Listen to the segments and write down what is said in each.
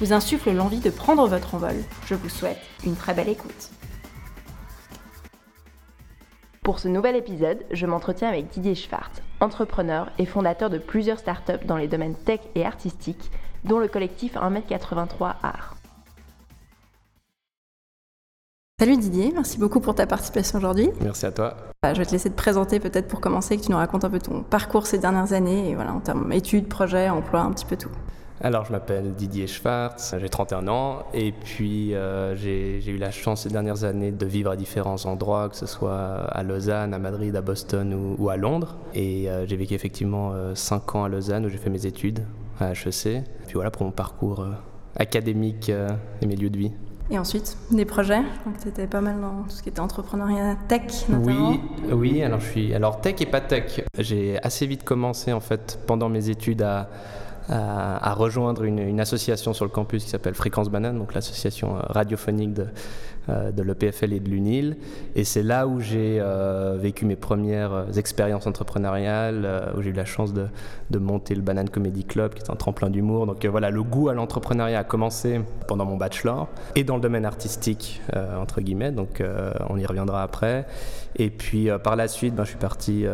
vous insufflent l'envie de prendre votre envol, je vous souhaite une très belle écoute. Pour ce nouvel épisode, je m'entretiens avec Didier Schwartz, entrepreneur et fondateur de plusieurs startups dans les domaines tech et artistiques, dont le collectif 1m83 Art. Salut Didier, merci beaucoup pour ta participation aujourd'hui. Merci à toi. Bah, je vais te laisser te présenter peut-être pour commencer, que tu nous racontes un peu ton parcours ces dernières années, et voilà, en termes études, projets, emploi, un petit peu tout. Alors, je m'appelle Didier Schwartz, j'ai 31 ans et puis euh, j'ai eu la chance ces dernières années de vivre à différents endroits, que ce soit à Lausanne, à Madrid, à Boston ou, à Londres. Et euh, j'ai vécu effectivement 5 euh, ans à Lausanne où j'ai fait mes études à HEC. Puis voilà pour mon parcours académique et mes lieux de vie. Et ensuite, des projets? Je crois que tu étais pas mal dans tout ce qui était entrepreneuriat tech, notamment. Oui, oui alors je suis. Alors, tech et pas tech. J'ai assez vite commencé, en fait, pendant mes études à à, rejoindre une, association sur le campus qui s'appelle Fréquence Banane, donc l'association euh, radiophonique de, euh, de l'EPFL et de l'UNIL. Et c'est là où j'ai euh, vécu mes premières expériences entrepreneuriales, où j'ai eu la chance de, de, monter le Banane Comedy Club, qui est un tremplin d'humour. Donc voilà, le goût à l'entrepreneuriat a commencé pendant mon bachelor et dans le domaine artistique, entre guillemets. Donc on y reviendra après. Et puis par la suite, ben, je suis parti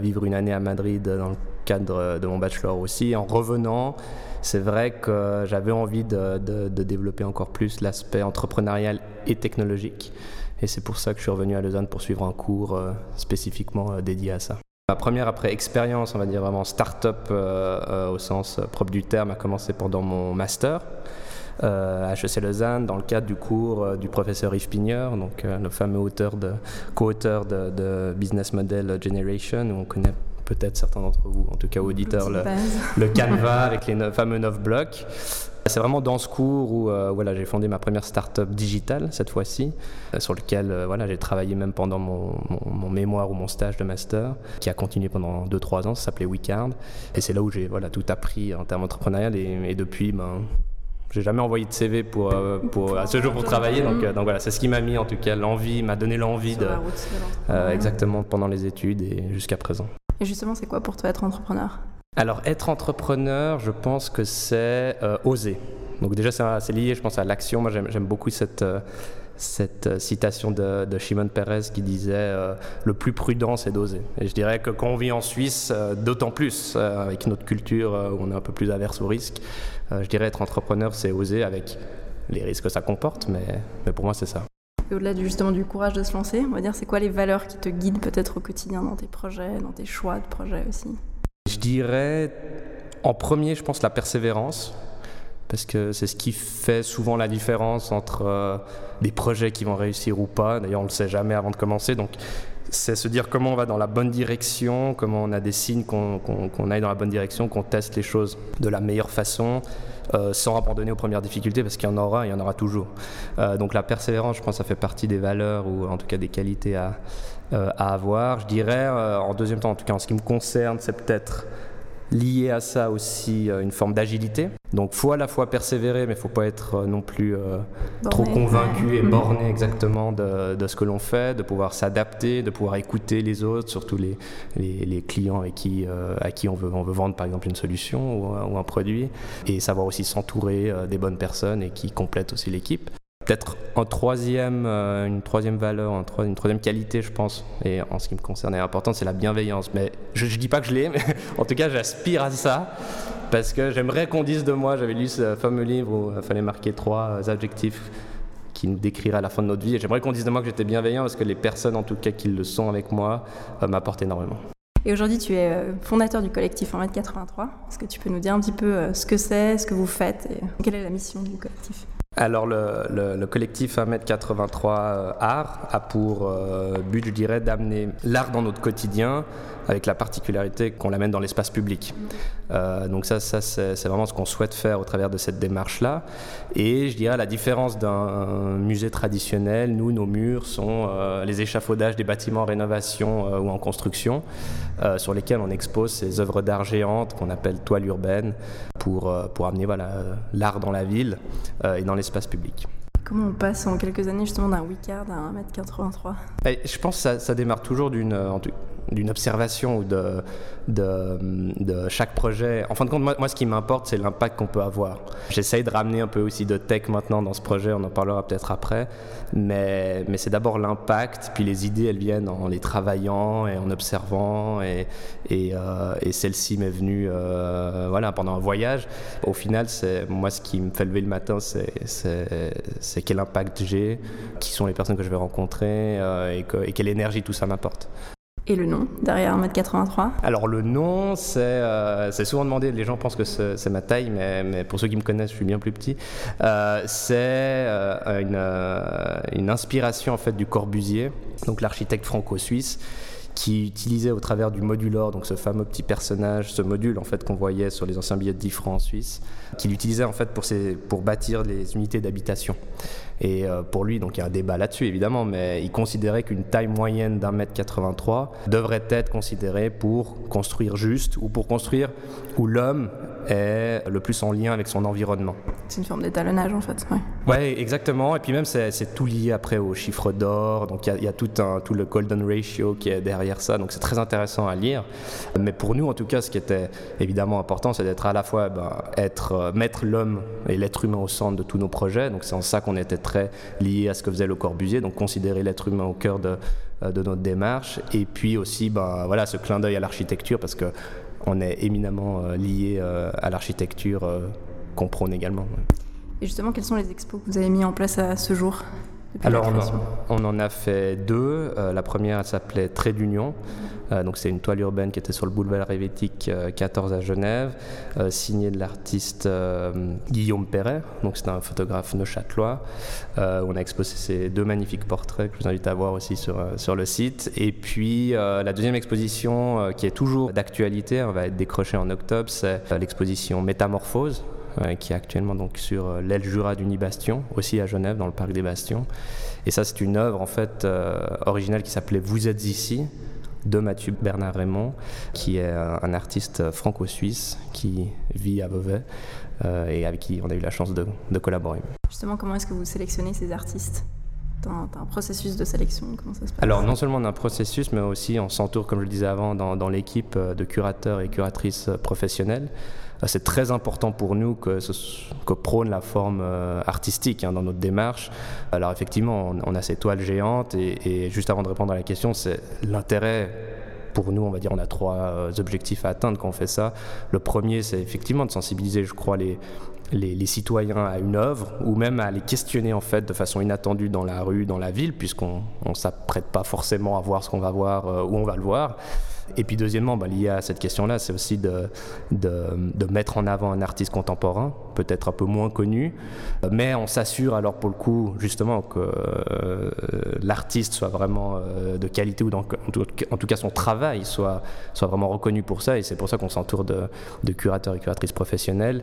vivre une année à Madrid dans le cadre de mon bachelor aussi. En revenant, c'est vrai que j'avais envie de, développer encore plus l'aspect entrepreneurial et technologique. Et c'est pour ça que je suis revenu à Lausanne pour suivre un cours euh, spécifiquement euh, dédié à ça. Ma première après expérience, on va dire vraiment start-up euh, au sens propre du terme, a commencé pendant mon master. à HEC Lausanne dans le cadre du cours du professeur Yves Pigneur, donc le fameux auteur de, co-auteur de, de, Business Model Generation, où on connaît peut-être certains d'entre vous, en tout cas auditeurs, le, le, Canva avec les fameux 9 blocs. C'est vraiment dans ce cours où euh, voilà, j'ai fondé ma première start-up digitale, cette fois-ci, euh, sur lequel euh, voilà, j'ai travaillé même pendant mon, mon, mémoire ou mon stage de master, qui a continué pendant 2-3 ans, ça s'appelait Weekend. Et c'est là où j'ai voilà, tout appris en termes entrepreneurial. Et, depuis, ben, j'ai jamais envoyé de CV pour, pour, à ce jour pour travailler. Donc, donc voilà, c'est ce qui m'a mis en tout cas l'envie, m'a donné l'envie de. exactement pendant les études et jusqu'à présent. Et justement, c'est quoi pour toi être entrepreneur? Alors, être entrepreneur, je pense que c'est euh, oser. Donc déjà, c'est lié, je pense, à l'action. Moi, j'aime beaucoup cette... Euh, cette euh, citation de, de, Shimon Peres qui disait le plus prudent c'est d'oser. Et je dirais que quand on vit en Suisse, d'autant plus avec notre culture où on est un peu plus averse au risque, je dirais être entrepreneur c'est oser avec les risques que ça comporte, mais, mais pour moi c'est ça au-delà du, justement du courage de se lancer, on va dire, c'est quoi les valeurs qui te guident peut-être au quotidien dans tes projets, dans tes choix de projets aussi? Je dirais, en premier, je pense la persévérance, parce que c'est ce qui fait souvent la différence entre euh, des projets qui vont réussir ou pas. D'ailleurs, on ne le sait jamais avant de commencer, donc c'est se dire comment on va dans la bonne direction, comment on a des signes qu'on aille dans la bonne direction, qu'on teste les choses de la meilleure façon. Euh, sans abandonner aux premières difficultés, parce qu'il y en aura, il y en aura toujours. Euh, donc la persévérance, je pense, ça fait partie des valeurs ou en tout cas des qualités à, euh, à avoir. Je dirais, en deuxième temps, en tout cas en ce qui me concerne, c'est peut-être lié à ça aussi une forme d'agilité. Donc faut à la fois persévérer, mais il faut pas être euh, non plus euh, trop convaincu et borné exactement de, de ce que l'on fait, de pouvoir s'adapter, de pouvoir écouter les autres, surtout les, les, les clients avec qui, euh, à qui on veut, on veut vendre par exemple une solution ou, ou un produit, et savoir aussi s'entourer des bonnes personnes et qui complètent aussi l'équipe. Peut-être en troisième, une troisième valeur, une troisième qualité, je pense, et en ce qui me concerne est importante, c'est la bienveillance. Mais je ne dis pas que je l'ai, mais en tout cas, j'aspire à ça parce que j'aimerais qu'on dise de moi, j'avais lu ce fameux livre où il fallait marquer trois adjectifs qui nous décriraient à la fin de notre vie, et j'aimerais qu'on dise de moi que j'étais bienveillant, parce que les personnes, en tout cas, qui le sont avec moi, euh, m'apportent énormément. Et aujourd'hui, tu es euh, fondateur du collectif 1m83. Est-ce que tu peux nous dire un petit peu euh, ce que c'est, ce que vous faites, et quelle est la mission du collectif? Alors le, collectif 1m83 euh, Art a pour euh, but, je dirais, d'amener l'art dans notre quotidien avec la particularité qu'on l'amène dans l'espace public. Euh, donc ça, ça c'est vraiment ce qu'on souhaite faire au travers de cette démarche-là. Et je dirais, à la différence d'un musée traditionnel, nous, nos murs sont les échafaudages des bâtiments en rénovation ou en construction, sur lesquels on expose ces œuvres d'art géantes qu'on appelle toiles urbaines pour, pour amener voilà, l'art dans la ville et dans les espace public. Comment on passe en quelques années justement d'un Wicard à 1m83 eh, Je pense que ça, ça démarre toujours d'une d'une observation ou de, de, de, chaque projet. En fin de compte, moi, ce qui m'importe, c'est l'impact qu'on peut avoir. J'essaye de ramener un peu aussi de tech maintenant dans ce projet, on en parlera peut-être après, mais, mais c'est d'abord l'impact, puis les idées, elles viennent en les travaillant et en observant, et, et, euh, celle-ci m'est venue euh, voilà, pendant un voyage. Au final, c'est moi ce qui me fait lever le matin, c'est quel impact j'ai, qui sont les personnes que je vais rencontrer, euh, et quelle énergie tout ça m'apporte. Et le nom derrière 1m83 Alors le nom, euh, c'est souvent demandé, les gens pensent que c'est ma taille, mais, pour ceux qui me connaissent, je suis bien plus petit. Euh, c'est euh, une, inspiration en fait du Corbusier, donc l'architecte franco-suisse qui utilisait au travers du modulor, donc ce fameux petit personnage, ce module en fait qu'on voyait sur les anciens billets de 10 francs en Suisse, qu'il utilisait en fait pour, pour bâtir les unités d'habitation. Et euh, pour lui, donc il y a un débat là-dessus évidemment, mais il considérait qu'une taille moyenne d'un mètre 83 devrait être considérée pour construire juste ou pour construire où l'homme est le plus en lien avec son environnement. C'est une forme d'étalonnage en fait. Ouais, exactement. Et puis même c'est tout lié après au chiffre d'or. Donc il y, a tout, un, tout le golden ratio qui est derrière ça. Donc c'est très intéressant à lire. Mais pour nous en tout cas, ce qui était évidemment important, c'est d'être à la fois ben, être euh, mettre l'homme et l'être humain au centre de tous nos projets. Donc c'est en ça qu'on était très lié à ce que faisait le Corbusier. Donc considérer l'être humain au cœur de, euh, de notre démarche. Et puis aussi, ben, voilà, ce clin d'œil à l'architecture parce que on est éminemment euh, lié euh, à l'architecture euh, qu'on prône également. Et justement, quels sont les expos que vous avez mis en place à ce jour alors on, en a fait deux. la première elle s'appelait Trait d'Union. Donc c'est une toile urbaine qui était sur le boulevard Helvétique 14 à Genève, signée de l'artiste Guillaume Perret. Donc c'est un photographe neuchâtelois. on a exposé ces deux magnifiques portraits que je vous invite à voir aussi sur, sur le site. Et puis la deuxième exposition qui est toujours d'actualité, on va être décrochée en octobre, c'est l'exposition Métamorphose euh, qui est actuellement donc sur euh, l'aile Jura d'Unibastion, aussi à Genève, dans le parc des Bastions. Et ça, c'est une œuvre en fait euh, originale qui s'appelait Vous êtes ici de Mathieu Bernard Raymond, qui est un artiste franco-suisse qui vit à Beauvais et avec qui on a eu la chance de, collaborer. Justement, comment est-ce que vous sélectionnez ces artistes dans un processus de sélection? Comment ça se passe? Alors, non seulement un processus, mais aussi on s'entoure, comme je le disais avant, dans, dans l'équipe de curateurs et curatrices professionnels. Euh, c'est très important pour nous que, prône la forme euh, artistique hein, dans notre démarche. Alors effectivement, on, a ces toiles géantes et, juste avant de répondre à la question, c'est l'intérêt pour nous, on va dire, on a trois euh, objectifs à atteindre quand on fait ça. Le premier, c'est effectivement de sensibiliser, je crois, les, citoyens à une œuvre ou même à les questionner en fait de façon inattendue dans la rue, dans la ville, puisqu'on ne s'apprête pas forcément à voir ce qu'on va voir, où on va le voir. Et puis deuxièmement, bah, lié à cette question-là, c'est aussi de, mettre en avant un artiste contemporain, peut-être un peu moins connu, mais on s'assure alors pour le coup justement que euh, l'artiste soit vraiment euh, de qualité ou en, tout, cas son travail soit, vraiment reconnu pour ça. Et c'est pour ça qu'on s'entoure de, de curateurs et curatrices professionnels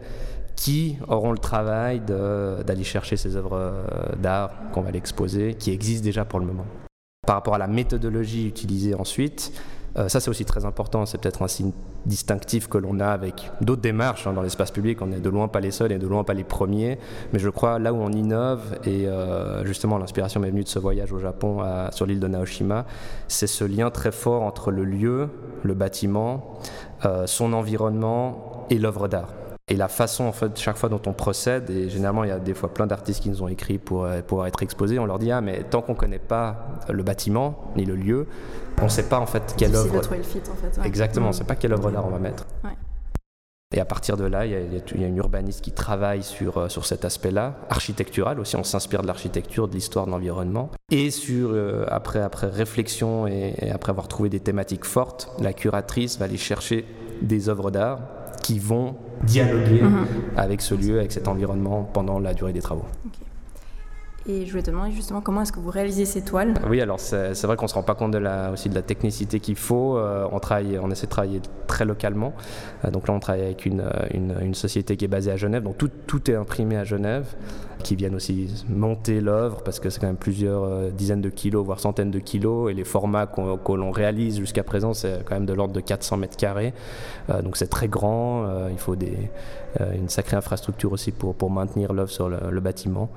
qui auront le travail d'aller chercher ces œuvres euh, d'art qu'on va l'exposer, qui existent déjà pour le moment. Par rapport à la méthodologie utilisée ensuite, ça, c'est aussi très important. C'est peut-être un signe distinctif que l'on a avec d'autres démarches hein, dans l'espace public. On n'est de loin pas les seuls et de loin pas les premiers. Mais je crois là où on innove, et euh, justement l'inspiration m'est venue de ce voyage au Japon sur l'île de Naoshima, c'est ce lien très fort entre le lieu, le bâtiment, euh, son environnement et l'œuvre d'art et la façon en fait chaque fois dont on procède et généralement il y a des fois plein d'artistes qui nous ont écrit pour pouvoir être exposés on leur dit ah mais tant qu'on connaît pas le bâtiment ni le lieu on ne sait pas en fait quelle œuvre de le fit, en fait, exactement on ne sait pas quelle œuvre d'art on va mettre. Et à partir de là il y, a, il y, a, une urbaniste qui travaille sur, euh, sur cet aspect là architectural aussi on s'inspire de l'architecture de l'histoire de l'environnement et sur euh, après après réflexion et, et après avoir trouvé des thématiques fortes la curatrice va aller chercher des œuvres d'art qui vont dialoguer mhm. avec ce lieu, avec cet environnement pendant la durée des travaux. Et je voulais te demander justement comment est-ce que vous réalisez ces toiles? Oui, alors c'est vrai qu'on ne se rend pas compte de la, aussi de la technicité qu'il faut. Euh, on, travaille, on essaie de travailler très localement. Euh, donc là, on travaille avec une, une, une, société qui est basée à Genève. Donc tout, tout est imprimé à Genève qui viennent aussi monter l'œuvre parce que c'est quand même plusieurs euh, dizaines de kilos, voire centaines de kilos. Et les formats que l'on réalise jusqu'à présent, c'est quand même de l'ordre de 400 mètres carrés. Euh, donc c'est très grand. Euh, il faut une sacrée infrastructure aussi pour, pour maintenir l'œuvre sur le, bâtiment.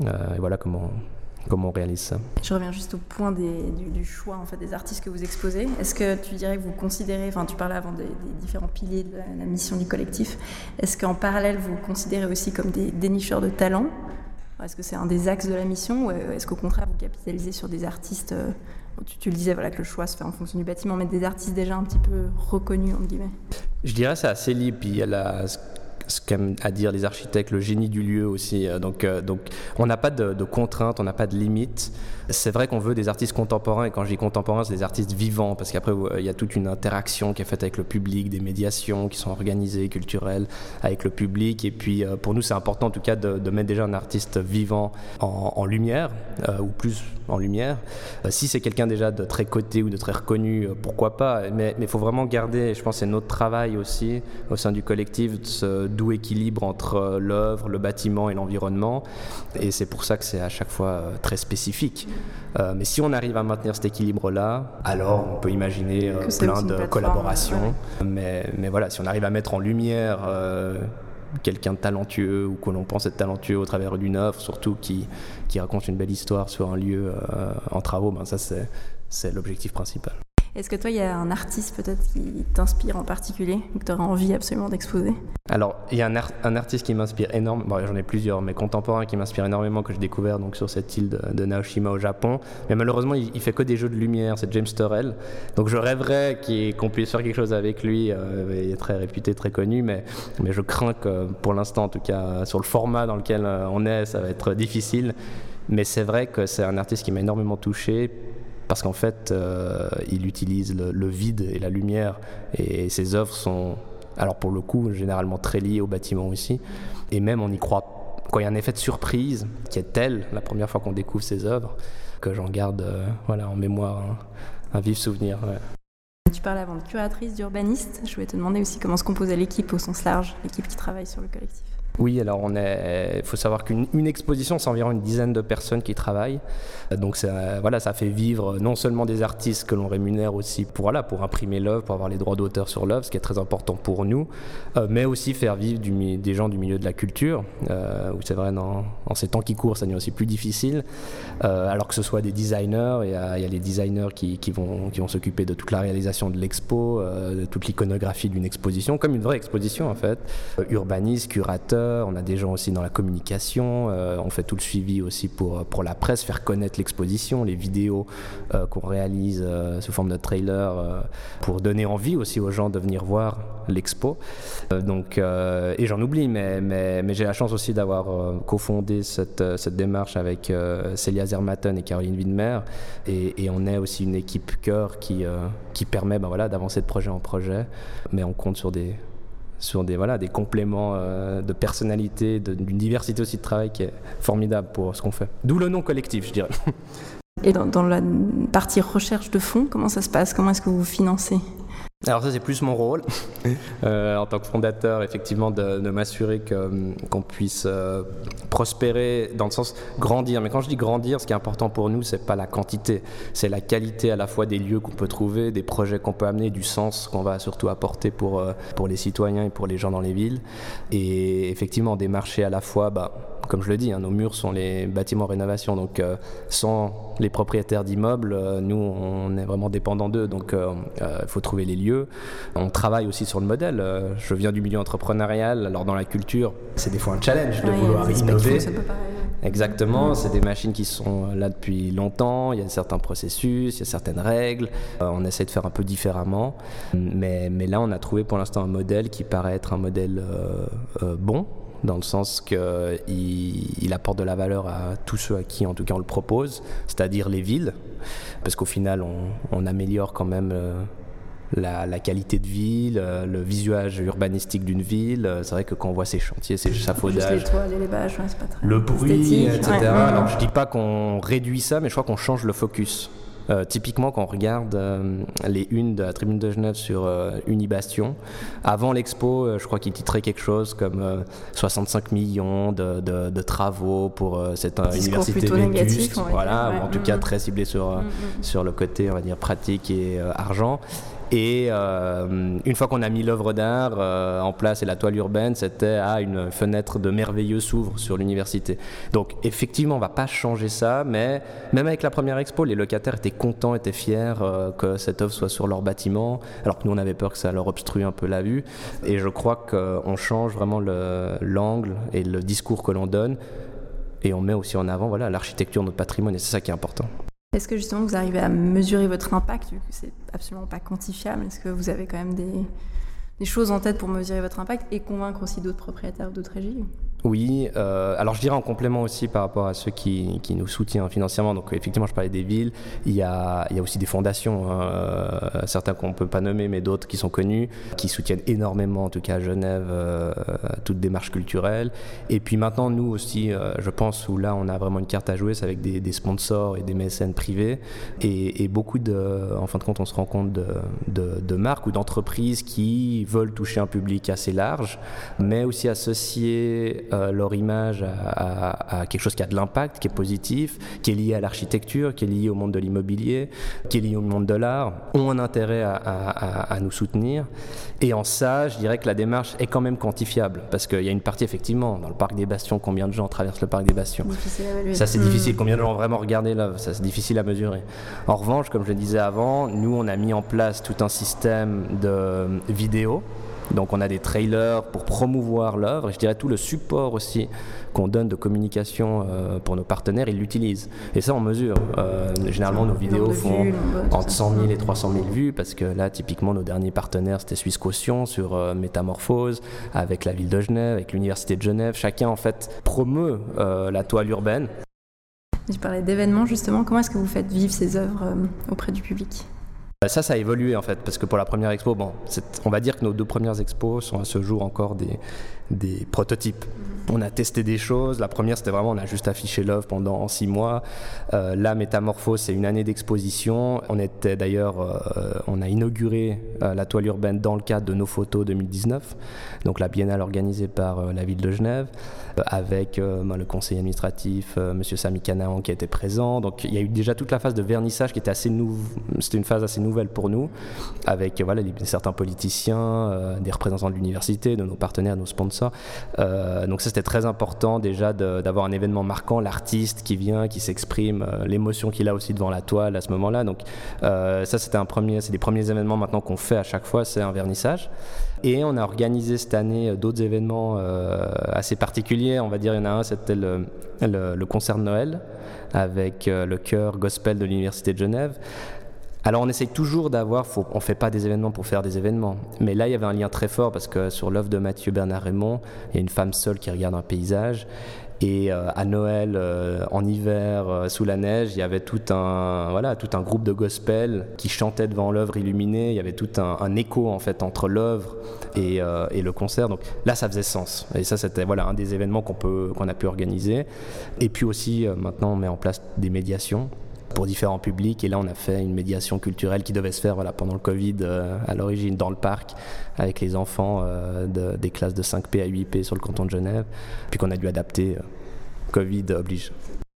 et voilà comment, comment on réalise ça? Je reviens juste au point des, du, choix en fait, des artistes que vous exposez. Est-ce que tu dirais que vous considérez, enfin tu parlais avant des, différents piliers de la, mission du collectif, est-ce qu'en parallèle vous considérez aussi comme des dénicheurs de talents Est-ce que c'est un des axes de la mission ou est-ce qu'au contraire vous capitalisez sur des artistes euh, tu, le disais, voilà, que le choix se fait en fonction du bâtiment, mais des artistes déjà un petit peu reconnus, entre guillemets? Je dirais c'est assez libre. Puis il y a la, ce qu'aiment à dire les architectes, le génie du lieu aussi. Euh, donc, euh, donc on n'a pas de, contraintes, on n'a pas de limites. C'est vrai qu'on veut des artistes contemporains, et quand je dis contemporains, c'est des artistes vivants, parce qu'après, il y a toute une interaction qui est faite avec le public, des médiations qui sont organisées, culturelles, avec le public. Et puis, euh, pour nous, c'est important en tout cas de, mettre déjà un artiste vivant en, lumière, ou plus en lumière. si c'est quelqu'un déjà de très coté ou de très reconnu, pourquoi pas? Mais il faut vraiment garder, je pense c'est notre travail aussi, au sein du collectif, de doux équilibre entre euh, l'œuvre, le bâtiment et l'environnement. Et c'est pour ça que c'est à chaque fois euh, très spécifique. Euh, mais si on arrive à maintenir cet équilibre-là, alors on peut imaginer plein de collaborations. Mais, mais, voilà, si on arrive à mettre en lumière quelqu'un de talentueux ou que l'on pense être talentueux au travers d'une œuvre, surtout qui, qui raconte une belle histoire sur un lieu en travaux, ben ça c'est l'objectif principal. Est-ce que toi, il y a un artiste peut-être qui t'inspire en particulier, que tu aurais envie absolument d'exposer? Alors, il y a un, artiste qui m'inspire énormément, bon, j'en ai plusieurs, mais contemporains qui m'inspirent énormément, que j'ai découvert donc, sur cette île de, Naoshima au Japon. Mais malheureusement, il, fait que des jeux de lumière, c'est James Turrell. Donc je rêverais qu'on puisse faire quelque chose avec lui. Euh, il est très réputé, très connu, mais, mais je crains que pour l'instant, en tout cas, sur le format dans lequel euh, on est, ça va être difficile. Mais c'est vrai que c'est un artiste qui m'a énormément touché parce qu'en fait, euh, il utilise le, vide et la lumière, et ses œuvres sont, alors pour le coup, généralement très liées au bâtiment aussi, et même on y croit. Quand il y a un effet de surprise qui est tel, la première fois qu'on découvre ses œuvres, que j'en garde euh, voilà, en mémoire un, vif souvenir. Tu parlais avant de curatrice, d'urbaniste. Je voulais te demander aussi comment se composait l'équipe au sens large, l'équipe qui travaille sur le collectif. Oui, alors. Il faut savoir qu'une exposition, c'est environ une dizaine de personnes qui travaillent. Donc ça, voilà, ça fait vivre non seulement des artistes que l'on rémunère aussi pour voilà, pour imprimer l'œuvre, pour avoir les droits d'auteur sur l'œuvre, ce qui est très important pour nous, euh, mais aussi faire vivre des gens du milieu de la culture, euh, où c'est vrai dans, ces temps qui courent, ça devient aussi plus difficile. Euh, alors que ce soit des designers, il y a, les designers qui, vont qui vont s'occuper de toute la réalisation de l'expo, euh, de toute l'iconographie d'une exposition, comme une vraie exposition en fait. Euh, urbanistes, curateurs on a des gens aussi dans la communication, euh, on fait tout le suivi aussi pour, pour la presse, faire connaître l'exposition, les vidéos euh, qu'on réalise euh, sous forme de trailer pour donner envie aussi aux gens de venir voir l'expo. donc, et j'en oublie, mais, mais, mais j'ai la chance aussi d'avoir cofondé cette, cette démarche avec Célia Zermatten et Caroline Widmer, et, et, on est aussi une équipe cœur qui, qui permet ben voilà, d'avancer de projet en projet, mais on compte sur des sur des, voilà, des compléments euh, de personnalité, d'une diversité aussi de travail qui est formidable pour ce qu'on fait. D'où le nom collectif, je dirais. Et dans, dans, la partie recherche de fonds, comment ça se passe? Comment est-ce que vous financez? Alors ça c'est plus mon rôle euh, en tant que fondateur effectivement de, m'assurer qu'on puisse euh, prospérer dans le sens grandir. Mais quand je dis grandir, ce qui est important pour nous c'est pas la quantité, c'est la qualité à la fois des lieux qu'on peut trouver, des projets qu'on peut amener, du sens qu'on va surtout apporter pour, euh, pour les citoyens et pour les gens dans les villes. Et effectivement des marchés à la fois, bah, comme je le dis, hein, nos murs sont les bâtiments rénovation, donc sans les propriétaires d'immeubles, nous on est vraiment dépendants d'eux, donc il faut trouver les lieux. On travaille aussi sur le modèle. Euh, je viens du milieu entrepreneurial, alors dans la culture, c'est des fois un challenge de vouloir innover. Exactement, c'est des machines qui sont là depuis longtemps, il y a certains processus, il y a certaines règles, euh, on essaie de faire un peu différemment, mais, mais là on a trouvé pour l'instant un modèle qui paraît être un modèle euh, bon, dans le sens qu'il il apporte de la valeur à tous ceux à qui en tout cas on le propose, c'est-à-dire les villes, parce qu'au final on, on, améliore quand même la, qualité de ville, euh, le visuage urbanistique d'une ville. Euh, c'est vrai que quand on voit ces chantiers, ces les bâches, pas très le bruit, etc. Alors je dis pas qu'on réduit ça, mais je crois qu'on change le focus. Euh, typiquement, quand on regarde les unes de la Tribune de Genève sur Unibastion, avant l'expo, je crois qu'il titrait quelque chose comme 65 millions de, travaux pour cette université vétuste, voilà, en tout cas très ciblé sur, mm, mm. sur le côté, on va dire, pratique et argent. Et euh, une fois qu'on a mis l'œuvre d'art euh, en place et la toile urbaine, c'était à une fenêtre de merveilleux s'ouvre sur l'université. Donc effectivement, on va pas changer ça, mais même avec la première expo, les locataires étaient contents, étaient fiers euh, que cette œuvre soit sur leur bâtiment, alors que nous on avait peur que ça leur obstrue un peu la vue. Et je crois qu'on change vraiment l'angle et le discours que l'on donne, et on met aussi en avant voilà l'architecture, notre patrimoine, et c'est ça qui est important. Est-ce que justement vous arrivez à mesurer votre impact, vu que c'est absolument pas quantifiable? Est-ce que vous avez quand même des, choses en tête pour mesurer votre impact et convaincre aussi d'autres propriétaires d'autres régies? Oui, euh, alors je dirais en complément aussi par rapport à ceux qui, qui, nous soutiennent financièrement. Donc effectivement, je parlais des villes. Il y a, il y a aussi des fondations, hein, euh, certains qu'on ne peut pas nommer, mais d'autres qui sont connus, qui soutiennent énormément, en tout cas à Genève, euh, toute démarche culturelle. Et puis maintenant, nous aussi, euh, je pense, où là, on a vraiment une carte à jouer, c'est avec des, des, sponsors et des mécènes privés. Et, et, beaucoup de, en fin de compte, on se rend compte de, de, de marques ou d'entreprises qui veulent toucher un public assez large, mais aussi associer euh, leur image à, quelque chose qui a de l'impact, qui est positif, qui est lié à l'architecture, qui est lié au monde de l'immobilier, qui est lié au monde de l'art, ont un intérêt à, nous soutenir. Et en ça, je dirais que la démarche est quand même quantifiable, parce qu'il y a une partie effectivement dans le parc des Bastions, combien de gens traversent le parc des Bastions. Ça c'est difficile, combien de gens ont vraiment regardé l'œuvre, ça c'est difficile à mesurer. En revanche, comme je le disais avant, nous on a mis en place tout un système de vidéos donc on a des trailers pour promouvoir l'œuvre je dirais tout le support aussi qu'on donne de communication euh, pour nos partenaires, ils l'utilisent. Et ça on mesure. Euh, généralement nos vidéos font entre 100 000 et 300 000 vues parce que là typiquement nos derniers partenaires c'était Suisse Caution sur euh, Métamorphose avec la ville de Genève, avec l'université de Genève. Chacun en fait promeut la toile urbaine. Je parlais d'événements justement. Comment est-ce que vous faites vivre ces œuvres auprès du public? Ça, ça a évolué en fait, parce que pour la première expo, bon, on va dire que nos deux premières expos sont à ce jour encore des, des prototypes. On a testé des choses. La première, c'était vraiment, on a juste affiché l'œuvre pendant six mois. Euh, la Métamorphose, c'est une année d'exposition. On était d'ailleurs, euh, on a inauguré euh, la toile urbaine dans le cadre de nos photos 2019, donc la biennale organisée par la ville de Genève, avec le conseiller administratif, Monsieur Sami Canaan, qui était présent. Donc il y a eu déjà toute la phase de vernissage qui était assez nouveau. C'était une phase assez nouvelle pour nous, avec voilà certains politiciens, des représentants de l'université, de nos partenaires, de nos sponsors euh, donc ça c'était très important déjà d'avoir un événement marquant, l'artiste qui vient, qui s'exprime, euh, l'émotion qu'il a aussi devant la toile à ce moment-là. Donc euh, ça c'était un premier, c'est des premiers événements maintenant qu'on fait à chaque fois, c'est un vernissage. Et on a organisé cette année d'autres événements assez particuliers. On va dire, il y en a un, c'était le, le, concert de Noël avec le chœur gospel de l'Université de Genève. Alors on essaye toujours d'avoir, on fait pas des événements pour faire des événements, mais là il y avait un lien très fort parce que sur l'œuvre de Mathieu Bernard Raymond, il y a une femme seule qui regarde un paysage et euh, à Noël, euh, en hiver, euh, sous la neige, il y avait tout un, voilà, tout un groupe de gospel qui chantait devant l'œuvre illuminée. Il y avait tout un, écho en fait entre l'œuvre et, et, le concert. Donc là, ça faisait sens. Et ça, c'était voilà un des événements qu'on peut, qu'on a pu organiser. Et puis aussi, maintenant, on met en place des médiations pour différents publics. Et là, on a fait une médiation culturelle qui devait se faire voilà, pendant le Covid euh, à l'origine dans le parc avec les enfants euh, des classes de 5P à 8P sur le canton de Genève, puis qu'on a dû adapter. Euh, Covid oblige.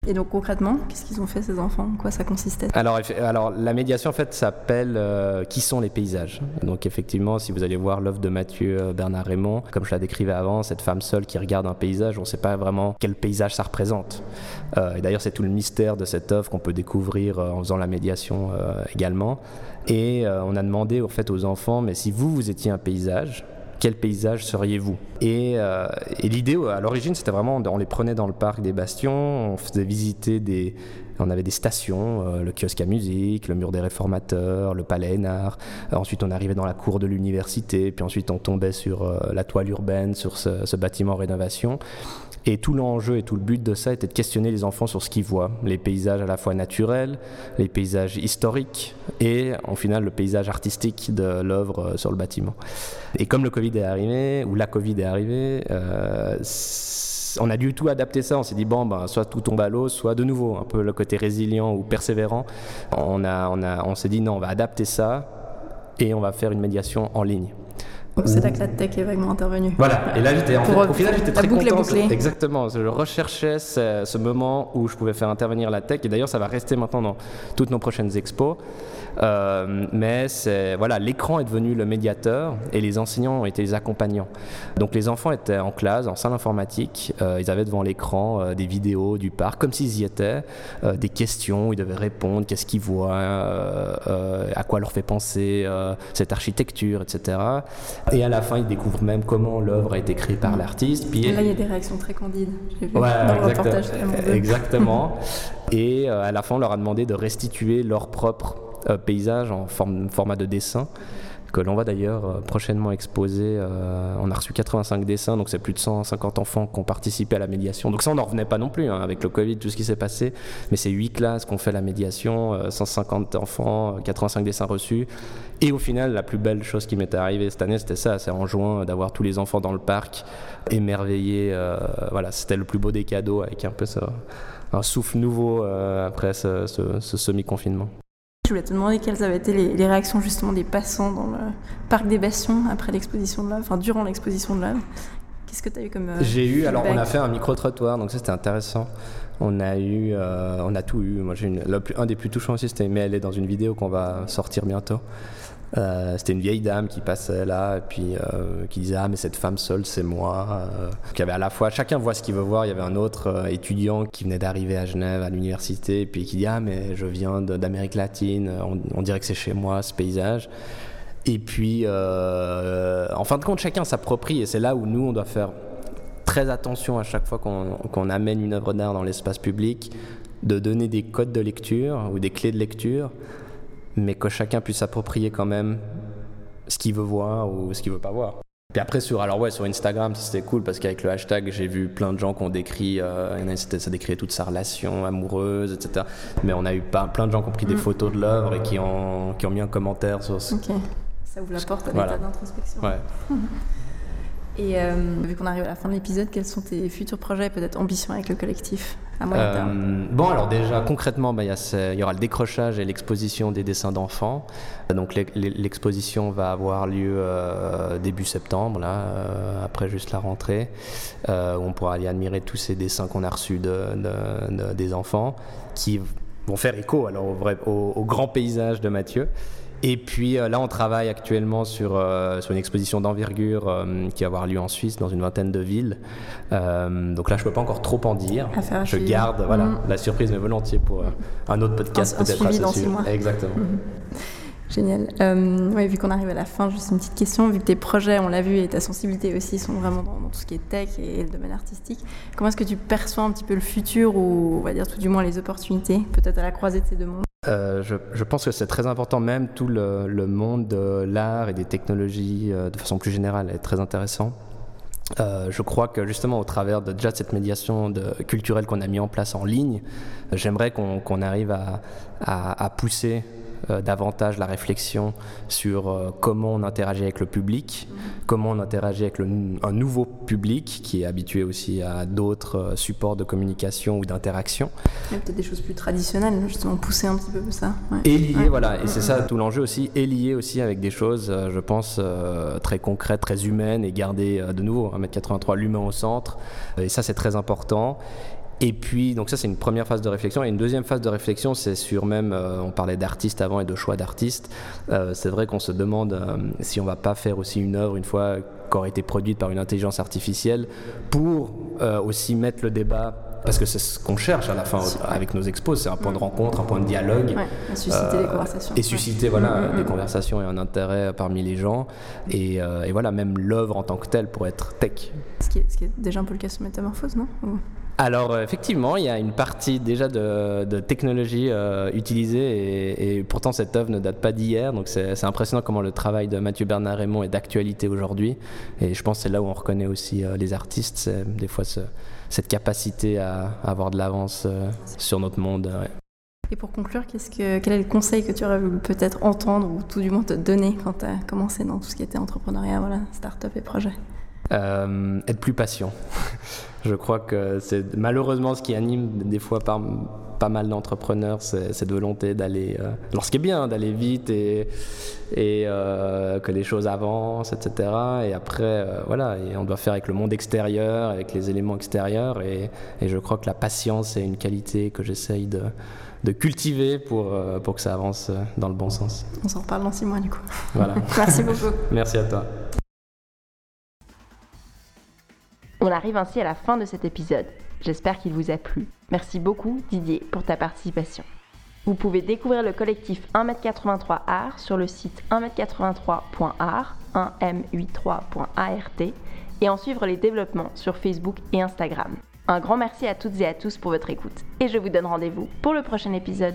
Et donc concrètement, qu'est-ce qu'ils ont fait ces enfants? Quoi ça consistait? Alors, alors la médiation en fait s'appelle euh, Qui sont les paysages Donc effectivement, si vous allez voir l'œuvre de Mathieu euh, Bernard Raymond, comme je la décrivais avant, cette femme seule qui regarde un paysage, on ne sait pas vraiment quel paysage ça représente. Euh, et d'ailleurs, c'est tout le mystère de cette œuvre qu'on peut découvrir en faisant la médiation également. Et on a demandé en fait aux enfants, mais si vous vous étiez un paysage, quel paysage seriez-vous? Euh, et, l'idée à l'origine, c'était vraiment, on les prenait dans le parc des Bastions, on faisait visiter des, On avait des stations, le kiosque à musique, le mur des réformateurs, le palais Hénard. ensuite, on arrivait dans la cour de l'université, puis ensuite on tombait sur la toile urbaine, sur ce, ce bâtiment en rénovation. Et tout l'enjeu et tout le but de ça était de questionner les enfants sur ce qu'ils voient, les paysages à la fois naturels, les paysages historiques et en final le paysage artistique de l'œuvre euh, sur le bâtiment. Et comme le Covid est arrivé, ou la Covid est arrivée, euh, on a dû tout adapter ça. On s'est dit, bon, ben, soit tout tombe à l'eau, soit de nouveau, un peu le côté résilient ou persévérant. On, a, on, a, on s'est dit, non, on va adapter ça et on va faire une médiation en ligne. C'est là que la tech est vaguement intervenue. Voilà, et là j'étais en fait, au final j'étais très content. Exactement, je recherchais ce, moment où je pouvais faire intervenir la tech, et d'ailleurs ça va rester maintenant dans toutes nos prochaines expos. Euh, mais c'est voilà, l'écran est devenu le médiateur et les enseignants ont été les accompagnants. Donc les enfants étaient en classe, en salle informatique, euh, ils avaient devant l'écran euh, des vidéos du parc, comme s'ils y étaient, des questions, ils devaient répondre, qu'est-ce qu'ils voient, à quoi leur fait penser cette architecture, etc. Et à la fin, ils découvrent même comment l'œuvre a été créée par l'artiste. Puis là, il y a des réactions très candides. Ouais, exactement. Et à la fin, on leur a demandé de restituer leur propre euh, paysage en format de dessin que l'on va d'ailleurs euh, prochainement exposer. Euh, on a reçu 85 dessins, donc c'est plus de 150 enfants qui ont participé à la médiation. Donc ça, on n'en revenait pas non plus hein, avec le Covid, tout ce qui s'est passé. Mais c'est 8 classes qui ont fait la médiation, 150 enfants, 85 dessins reçus. Et au final, la plus belle chose qui m'était arrivée cette année, c'était ça. C'est en juin d'avoir tous les enfants dans le parc, émerveillés. voilà, c'était le plus beau des cadeaux avec un peu ça, un souffle nouveau après ce semi-confinement. Je voulais te demander quelles avaient été les, réactions justement des passants dans le parc des Bastions après l'exposition de l'œuvre, enfin durant l'exposition de l'œuvre. Qu'est-ce que tu as eu comme. Euh, j'ai eu, alors on a fait un micro-trottoir, donc ça c'était intéressant. On a eu, euh, on a tout eu. Moi j'ai un des plus touchants aussi, c'était mais elle est dans une vidéo qu'on va sortir bientôt. Euh, c'était une vieille dame qui passait là et puis euh, qui disait ah mais cette femme seule c'est moi. Euh, y avait à la fois chacun voit ce qu'il veut voir. Il y avait un autre étudiant qui venait d'arriver à Genève à l'université et puis qui dit ah mais je viens d'Amérique latine. On, dirait que c'est chez moi ce paysage. Et puis en fin de compte chacun s'approprie et c'est là où nous on doit faire très attention à chaque fois qu'on amène une œuvre d'art dans l'espace public de donner des codes de lecture ou des clés de lecture mais que chacun puisse s'approprier quand même ce qu'il veut voir ou ce qu'il veut pas voir. Puis après sur alors ouais sur Instagram c'était cool parce qu'avec le hashtag j'ai vu plein de gens qui ont décrit euh, ça décrivait toute sa relation amoureuse etc. Mais on a eu pas, plein de gens qui ont pris des mm. photos de l'œuvre et qui ont qui ont mis un commentaire sur. Ce... Ok. Ça ouvre la porte à l'état d'introspection. Ouais. Et euh, vu qu'on arrive à la fin de l'épisode, quels sont tes futurs projets, peut-être ambitions avec le collectif? À moyen terme euh, Bon, alors déjà, concrètement, bah, il y, y, aura le décrochage et l'exposition des dessins d'enfants. Donc l'exposition va avoir lieu euh, début septembre, là, après juste la rentrée, où on pourra aller admirer tous ces dessins qu'on a reçus de, des enfants, qui vont faire écho alors au, vrai, au grand paysage de Mathieu. Et puis euh, là, on travaille actuellement sur, euh, sur une exposition d'envergure euh, qui va avoir lieu en Suisse, dans une vingtaine de villes. donc là, je ne peux pas encore trop en dire. Je garde voilà, mm. la surprise, mais volontiers pour un autre podcast peut-être. Dans six mois. Exactement. Mm. Génial. Euh, vu qu'on arrive à la fin, juste une petite question. Vu que tes projets, on l'a vu, et ta sensibilité aussi sont vraiment dans, tout ce qui est tech et le domaine artistique, comment est-ce que tu perçois un petit peu le futur ou, on va dire tout du moins les opportunités, peut-être à la croisée de ces deux mondes? Euh, je, pense que c'est très important, même tout le, monde de l'art et des technologies euh, de façon plus générale est très intéressant. je crois que justement au travers de déjà cette médiation culturelle qu'on a mis en place en ligne, j'aimerais qu'on arrive à pousser euh, davantage la réflexion sur euh, comment on interagit avec le public, comment on interagit avec un nouveau public qui est habitué aussi à d'autres euh, supports de communication ou d'interaction. Peut-être des choses plus traditionnelles, justement pousser un petit peu ça. Et lié, voilà, et c'est ça tout l'enjeu aussi, et lié aussi avec des choses, je pense, très concrètes, très humaines, et garder de nouveau 1m83 l'humain au centre. Et ça, c'est très important. Et puis, donc ça c'est une première phase de réflexion. Et une deuxième phase de réflexion, c'est sur même, euh, on parlait d'artistes avant et de choix d'artistes. Euh, c'est vrai qu'on se demande euh, si on va pas faire aussi une œuvre une fois qu'aurait été produite par une intelligence artificielle pour aussi mettre le débat parce que c'est ce qu'on cherche à la fin avec nos expos, c'est un point de rencontre, un point de dialogue. Ouais, susciter des conversations. Et susciter voilà, mm, mm, des mm. conversations et un intérêt parmi les gens. Et, et voilà, même l'œuvre en tant que telle pour être tech. Ce qui, est, ce qui, est, déjà un peu le cas sur Métamorphose, non? Alors euh, effectivement, il y a une partie déjà de, technologie euh, utilisée et, pourtant cette œuvre ne date pas d'hier, donc c'est impressionnant comment le travail de Mathieu Bernard Raymond est d'actualité aujourd'hui et je pense que c'est là où on reconnaît aussi euh, les artistes, c'est des fois cette capacité à, avoir de l'avance sur notre monde. Et pour conclure, que, quel est le conseil que tu aurais voulu peut-être entendre ou tout du moins te donner quand tu as commencé dans tout ce qui était entrepreneuriat, voilà, start-up et projet? Être plus patient. Je crois que c'est malheureusement ce qui anime des fois pas mal d'entrepreneurs, c'est cette volonté d'aller, euh, lorsqu'il est bien, d'aller vite et, et euh, que les choses avancent, etc. Et après, euh, voilà, et on doit faire avec le monde extérieur, avec les éléments extérieurs. Et, et je crois que la patience est une qualité que j'essaye de, de cultiver pour, pour que ça avance dans le bon sens. On s'en reparle dans six mois du coup. Voilà. Merci beaucoup. Merci à toi. On arrive ainsi à la fin de cet épisode. J'espère qu'il vous a plu. Merci beaucoup Didier pour ta participation. Vous pouvez découvrir le collectif 1m83 art sur le site 1m83.art, 1m83.art et en suivre les développements sur Facebook et Instagram. Un grand merci à toutes et à tous pour votre écoute et je vous donne rendez-vous pour le prochain épisode.